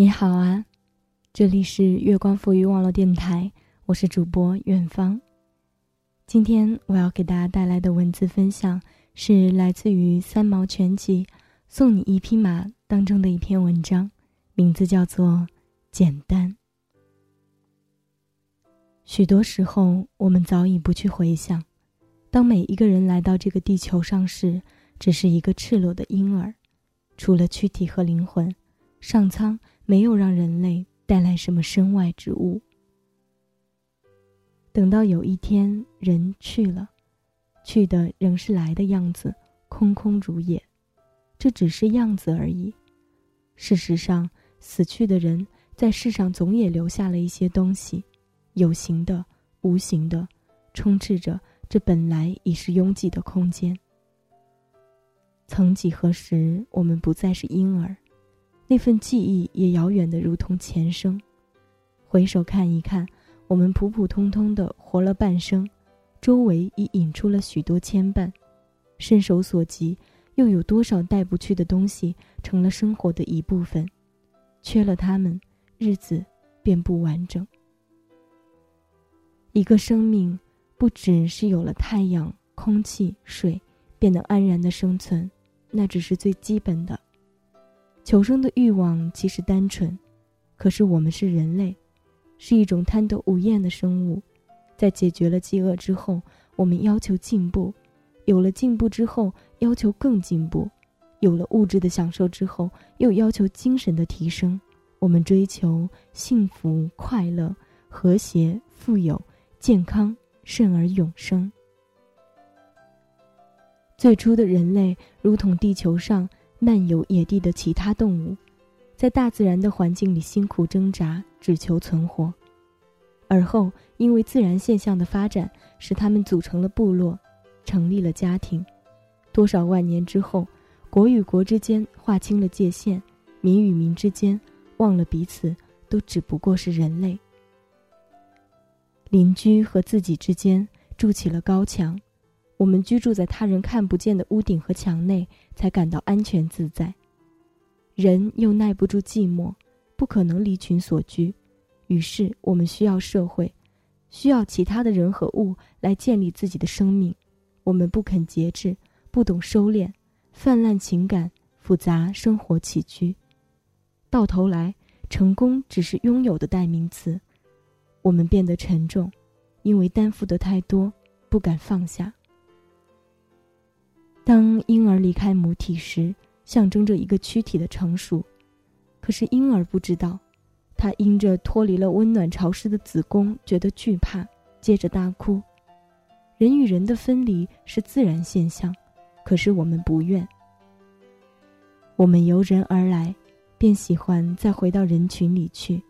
你好啊，这里是月光赋予网络电台，我是主播远方。今天我要给大家带来的文字分享是来自于《三毛全集》《送你一匹马》当中的一篇文章，名字叫做《简单》。许多时候，我们早已不去回想，当每一个人来到这个地球上时，只是一个赤裸的婴儿，除了躯体和灵魂，上苍没有让人类带来什么身外之物。等到有一天人去了，去的仍是来的样子，空空如也，这只是样子而已。事实上，死去的人在世上总也留下了一些东西。有形的、无形的，充斥着这本来已是拥挤的空间。曾几何时，我们不再是婴儿，那份记忆也遥远的如同前生。回首看一看，我们普普通通的活了半生，周围已引出了许多牵绊，伸手所及，又有多少带不去的东西成了生活的一部分？缺了它们，日子便不完整。一个生命，不只是有了太阳、空气、水，便能安然的生存，那只是最基本的。求生的欲望其实单纯，可是我们是人类，是一种贪得无厌的生物。在解决了饥饿之后，我们要求进步；有了进步之后，要求更进步；有了物质的享受之后，又要求精神的提升。我们追求幸福、快乐、和谐、富有。健康，甚而永生。最初的人类如同地球上漫游野地的其他动物，在大自然的环境里辛苦挣扎，只求存活。而后，因为自然现象的发展，使他们组成了部落，成立了家庭。多少万年之后，国与国之间划清了界限，民与民之间忘了彼此，都只不过是人类。邻居和自己之间筑起了高墙，我们居住在他人看不见的屋顶和墙内，才感到安全自在。人又耐不住寂寞，不可能离群所居，于是我们需要社会，需要其他的人和物来建立自己的生命。我们不肯节制，不懂收敛，泛滥情感，复杂生活起居，到头来，成功只是拥有的代名词。我们变得沉重，因为担负的太多，不敢放下。当婴儿离开母体时，象征着一个躯体的成熟，可是婴儿不知道，他因着脱离了温暖潮湿的子宫，觉得惧怕，接着大哭。人与人的分离是自然现象，可是我们不愿。我们由人而来，便喜欢再回到人群里去。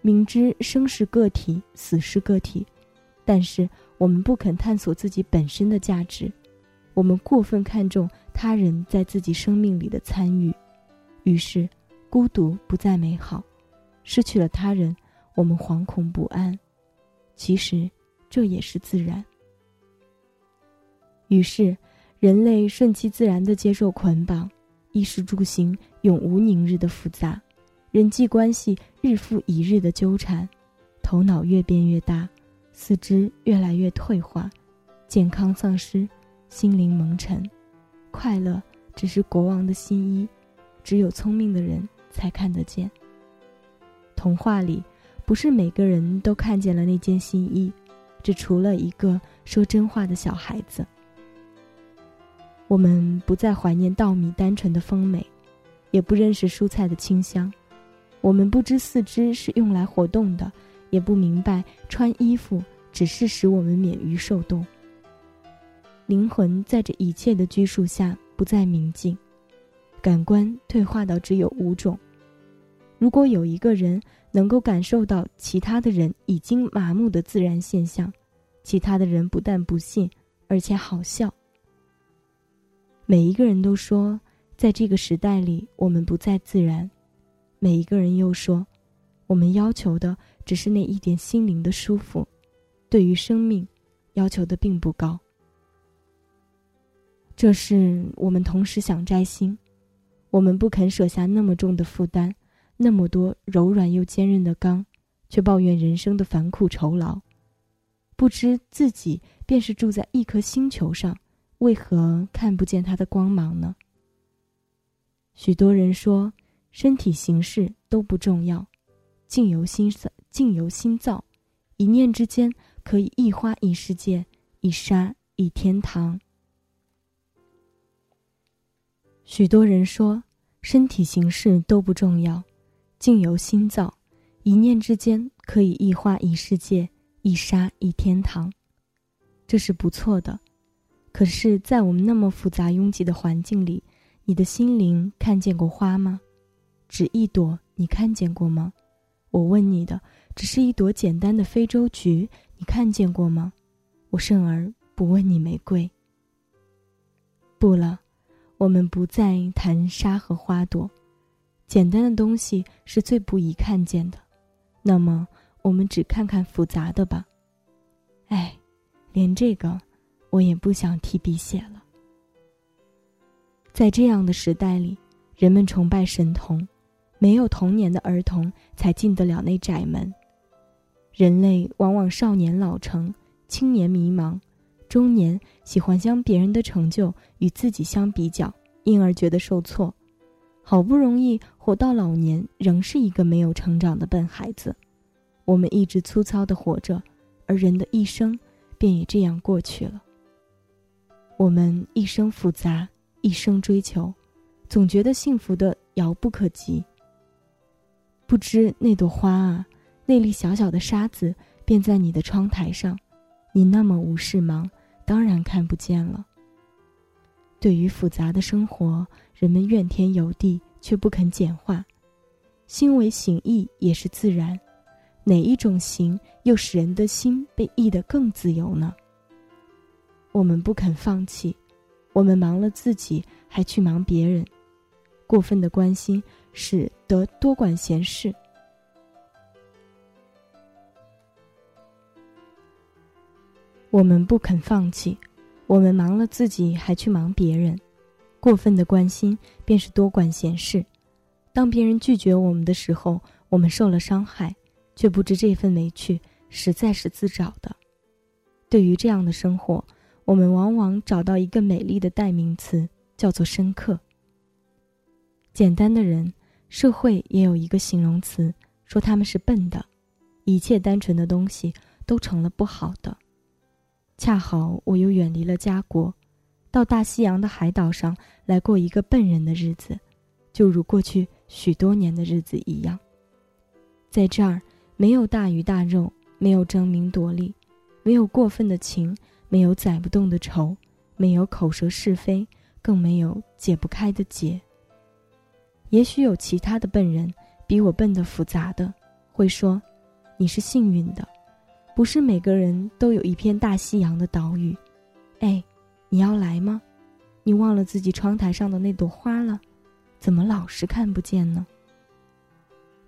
明知生是个体，死是个体，但是我们不肯探索自己本身的价值，我们过分看重他人在自己生命里的参与，于是孤独不再美好，失去了他人，我们惶恐不安。其实这也是自然。于是，人类顺其自然的接受捆绑，衣食住行永无宁日的复杂。人际关系日复一日的纠缠，头脑越变越大，四肢越来越退化，健康丧失，心灵蒙尘，快乐只是国王的新衣，只有聪明的人才看得见。童话里，不是每个人都看见了那件新衣，只除了一个说真话的小孩子。我们不再怀念稻米单纯的丰美，也不认识蔬菜的清香。我们不知四肢是用来活动的，也不明白穿衣服只是使我们免于受冻。灵魂在这一切的拘束下不再明净，感官退化到只有五种。如果有一个人能够感受到其他的人已经麻木的自然现象，其他的人不但不信，而且好笑。每一个人都说，在这个时代里，我们不再自然。每一个人又说：“我们要求的只是那一点心灵的舒服，对于生命，要求的并不高。”这是我们同时想摘星，我们不肯舍下那么重的负担，那么多柔软又坚韧的钢，却抱怨人生的烦苦酬劳，不知自己便是住在一颗星球上，为何看不见它的光芒呢？许多人说，身体形式都不重要，境由心造，境由心造，一念之间可以一花一世界，一沙一天堂。许多人说，身体形式都不重要，境由心造，一念之间可以一花一世界，一沙一天堂。这是不错的，可是，在我们那么复杂拥挤的环境里。你的心灵看见过花吗？只一朵，你看见过吗？我问你的，只是一朵简单的非洲菊，你看见过吗？我甚而不问你玫瑰。不了，我们不再谈沙和花朵，简单的东西是最不宜看见的。那么，我们只看看复杂的吧。哎，连这个，我也不想提笔写了。在这样的时代里，人们崇拜神童，没有童年的儿童才进得了那窄门。人类往往少年老成，青年迷茫，中年喜欢将别人的成就与自己相比较，因而觉得受挫。好不容易活到老年，仍是一个没有成长的笨孩子。我们一直粗糙的活着，而人的一生便也这样过去了。我们一生复杂。一生追求，总觉得幸福的遥不可及。不知那朵花啊，那粒小小的沙子，便在你的窗台上，你那么无事忙，当然看不见了。对于复杂的生活，人们怨天尤地，却不肯简化。心为形意也是自然，哪一种形又使人的心被意得更自由呢？我们不肯放弃。我们忙了自己，还去忙别人，过分的关心使得多管闲事。我们不肯放弃，我们忙了自己，还去忙别人，过分的关心便是多管闲事。当别人拒绝我们的时候，我们受了伤害，却不知这份委屈实在是自找的。对于这样的生活。我们往往找到一个美丽的代名词，叫做深刻。简单的人，社会也有一个形容词，说他们是笨的。一切单纯的东西都成了不好的。恰好我又远离了家国，到大西洋的海岛上来过一个笨人的日子，就如过去许多年的日子一样。在这儿，没有大鱼大肉，没有争名夺利，没有过分的情。没有载不动的愁，没有口舌是非，更没有解不开的结。也许有其他的笨人，比我笨得复杂的，会说：“你是幸运的，不是每个人都有一片大西洋的岛屿。”哎，你要来吗？你忘了自己窗台上的那朵花了？怎么老是看不见呢？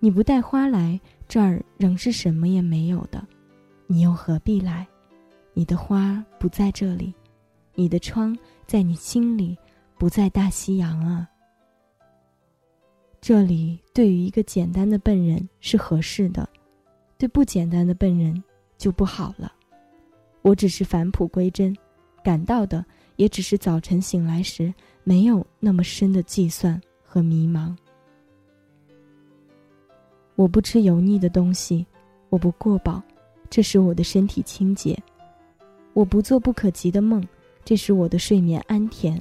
你不带花来，这儿仍是什么也没有的，你又何必来？你的花不在这里，你的窗在你心里，不在大西洋啊。这里对于一个简单的笨人是合适的，对不简单的笨人就不好了。我只是返璞归真，感到的也只是早晨醒来时没有那么深的计算和迷茫。我不吃油腻的东西，我不过饱，这使我的身体清洁。我不做不可及的梦，这使我的睡眠安甜；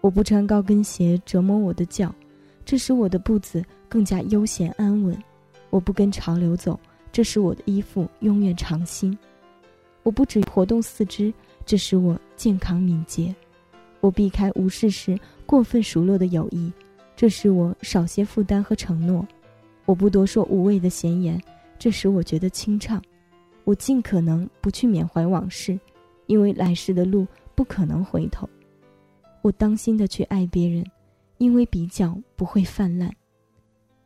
我不穿高跟鞋折磨我的脚，这使我的步子更加悠闲安稳；我不跟潮流走，这使我的衣服永远长新；我不止活动四肢，这使我健康敏捷；我避开无事时过分熟络的友谊，这使我少些负担和承诺；我不多说无谓的闲言，这使我觉得清畅；我尽可能不去缅怀往事。因为来时的路不可能回头，我当心的去爱别人，因为比较不会泛滥。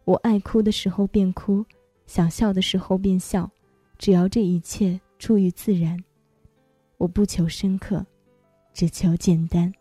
我爱哭的时候便哭，想笑的时候便笑，只要这一切出于自然，我不求深刻，只求简单。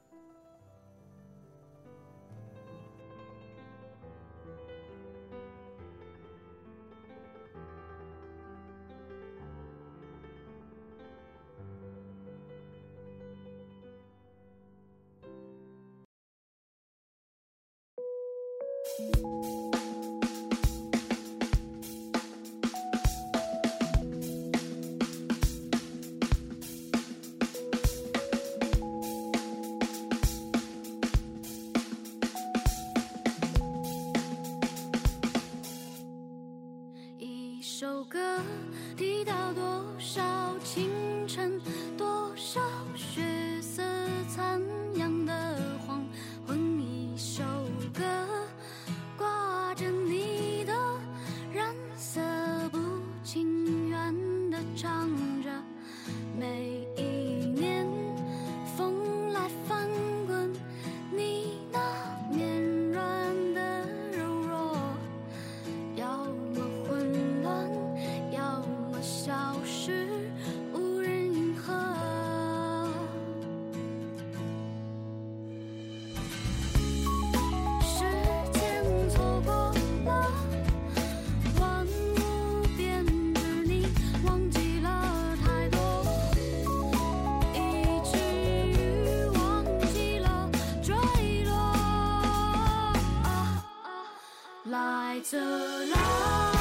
lights alive.